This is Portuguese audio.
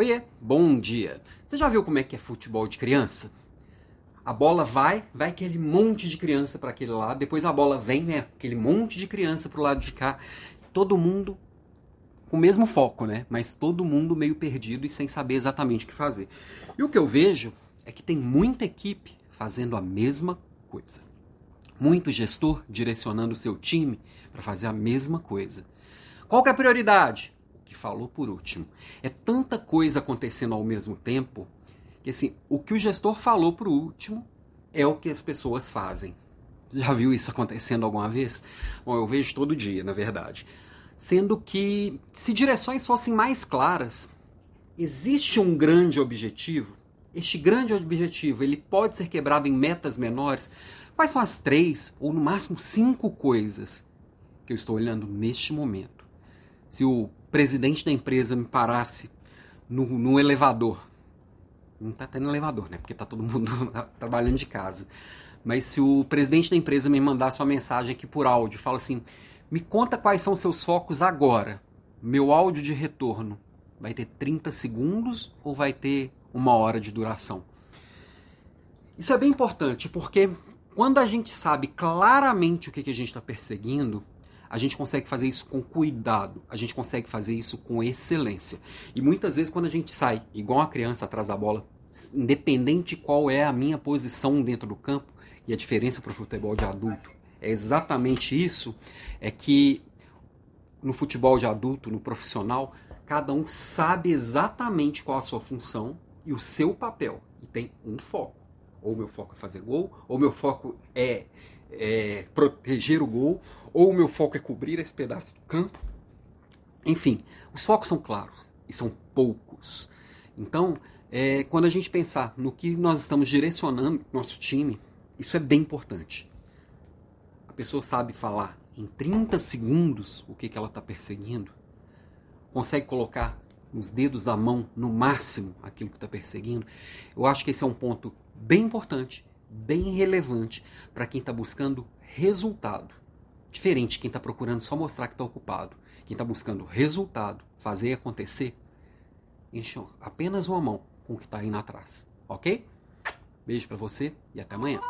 Oiê, bom dia. Você já viu como é que é futebol de criança? A bola vai, vai aquele monte de criança para aquele lado, depois a bola vem, né, aquele monte de criança pro lado de cá. Todo mundo com o mesmo foco, né? Mas todo mundo meio perdido e sem saber exatamente o que fazer. E o que eu vejo é que tem muita equipe fazendo a mesma coisa. Muito gestor direcionando o seu time para fazer a mesma coisa. Qual que é a prioridade? Que falou por último. É tanta coisa acontecendo ao mesmo tempo que assim, o que o gestor falou por último é o que as pessoas fazem. Já viu isso acontecendo alguma vez? Bom, eu vejo todo dia, na verdade. Sendo que, se direções fossem mais claras, existe um grande objetivo. Este grande objetivo ele pode ser quebrado em metas menores. Quais são as três ou no máximo cinco coisas que eu estou olhando neste momento? Se o presidente da empresa me parasse no, no elevador, não está tendo elevador, né? Porque está todo mundo trabalhando de casa. Mas se o presidente da empresa me mandasse uma mensagem aqui por áudio, fala assim: me conta quais são seus focos agora. Meu áudio de retorno vai ter 30 segundos ou vai ter uma hora de duração? Isso é bem importante porque quando a gente sabe claramente o que, a gente está perseguindo, a gente consegue fazer isso com cuidado, a gente consegue fazer isso com excelência. E muitas vezes, quando a gente sai igual a criança atrás da bola, independente qual é a minha posição dentro do campo, e a diferença para o futebol de adulto é exatamente isso, é que no futebol de adulto, no profissional, cada um sabe exatamente qual a sua função e o seu papel. E tem um foco. Ou meu foco é fazer gol, ou meu foco é, é proteger o gol, ou meu foco é cobrir esse pedaço do campo. Enfim, os focos são claros e são poucos. Então, é, quando a gente pensar no que nós estamos direcionando nosso time, isso é bem importante pessoa sabe falar em 30 segundos o que, que ela está perseguindo, consegue colocar nos dedos da mão, no máximo, aquilo que está perseguindo, eu acho que esse é um ponto bem importante, bem relevante para quem está buscando resultado. Diferente quem está procurando só mostrar que está ocupado. Quem está buscando resultado, fazer acontecer, enche apenas uma mão com o que está indo atrás. Ok? Beijo para você e até amanhã.